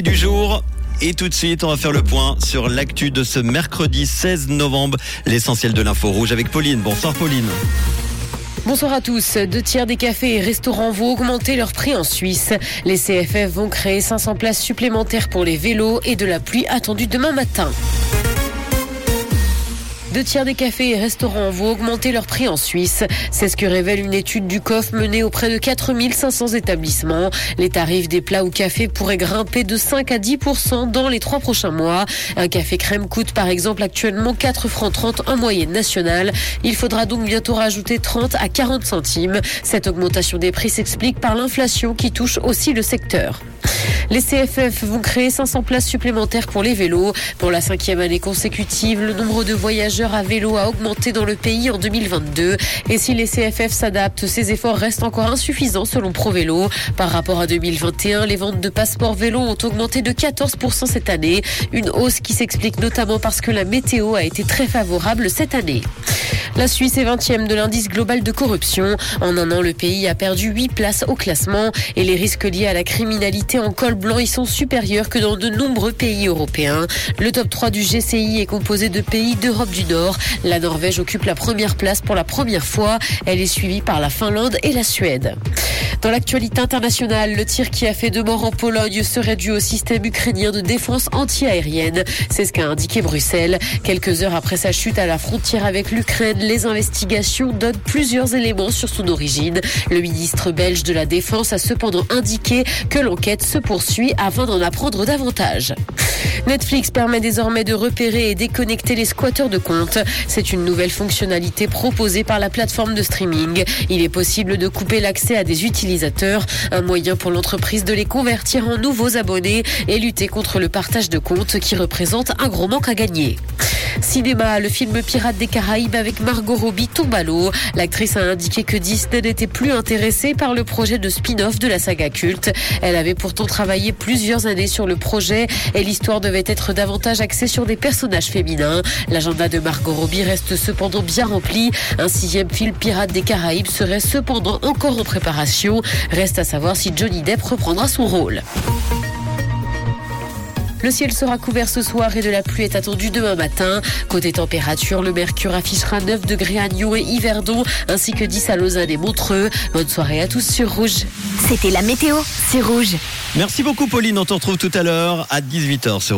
du jour. Et tout de suite, on va faire le point sur l'actu de ce mercredi 16 novembre, l'essentiel de l'info rouge avec Pauline. Bonsoir Pauline. Bonsoir à tous. Deux tiers des cafés et restaurants vont augmenter leur prix en Suisse. Les CFF vont créer 500 places supplémentaires pour les vélos et de la pluie attendue demain matin. Deux tiers des cafés et restaurants vont augmenter leur prix en Suisse. C'est ce que révèle une étude du COF menée auprès de 4500 établissements. Les tarifs des plats ou cafés pourraient grimper de 5 à 10% dans les trois prochains mois. Un café crème coûte par exemple actuellement 4 francs 30 en moyenne nationale. Il faudra donc bientôt rajouter 30 à 40 centimes. Cette augmentation des prix s'explique par l'inflation qui touche aussi le secteur. Les CFF vont créer 500 places supplémentaires pour les vélos. Pour la cinquième année consécutive, le nombre de voyageurs à vélo a augmenté dans le pays en 2022. Et si les CFF s'adaptent, ces efforts restent encore insuffisants selon ProVélo. Par rapport à 2021, les ventes de passeports vélo ont augmenté de 14% cette année. Une hausse qui s'explique notamment parce que la météo a été très favorable cette année. La Suisse est 20e de l'indice global de corruption. En un an, le pays a perdu 8 places au classement et les risques liés à la criminalité en col blanc y sont supérieurs que dans de nombreux pays européens. Le top 3 du GCI est composé de pays d'Europe du Nord. La Norvège occupe la première place pour la première fois. Elle est suivie par la Finlande et la Suède. Dans l'actualité internationale, le tir qui a fait deux morts en Pologne serait dû au système ukrainien de défense anti-aérienne. C'est ce qu'a indiqué Bruxelles. Quelques heures après sa chute à la frontière avec l'Ukraine, les investigations donnent plusieurs éléments sur son origine. Le ministre belge de la Défense a cependant indiqué que l'enquête se poursuit afin d'en apprendre davantage. Netflix permet désormais de repérer et déconnecter les squatteurs de comptes. C'est une nouvelle fonctionnalité proposée par la plateforme de streaming. Il est possible de couper l'accès à des utilisateurs, un moyen pour l'entreprise de les convertir en nouveaux abonnés et lutter contre le partage de comptes qui représente un gros manque à gagner. Cinéma, le film Pirates des Caraïbes avec Margot Robbie tombe à l'eau. L'actrice a indiqué que Disney n'était plus intéressée par le projet de spin-off de la saga culte. Elle avait pourtant travaillé plusieurs années sur le projet et l'histoire devait être davantage axée sur des personnages féminins. L'agenda de Margot Robbie reste cependant bien rempli. Un sixième film Pirates des Caraïbes serait cependant encore en préparation. Reste à savoir si Johnny Depp reprendra son rôle. Le ciel sera couvert ce soir et de la pluie est attendue demain matin. Côté température, le mercure affichera 9 degrés à Nyon et Yverdon, ainsi que 10 à Lausanne et Montreux. Bonne soirée à tous sur Rouge. C'était la météo, c'est Rouge. Merci beaucoup Pauline, on te retrouve tout à l'heure à 18h sur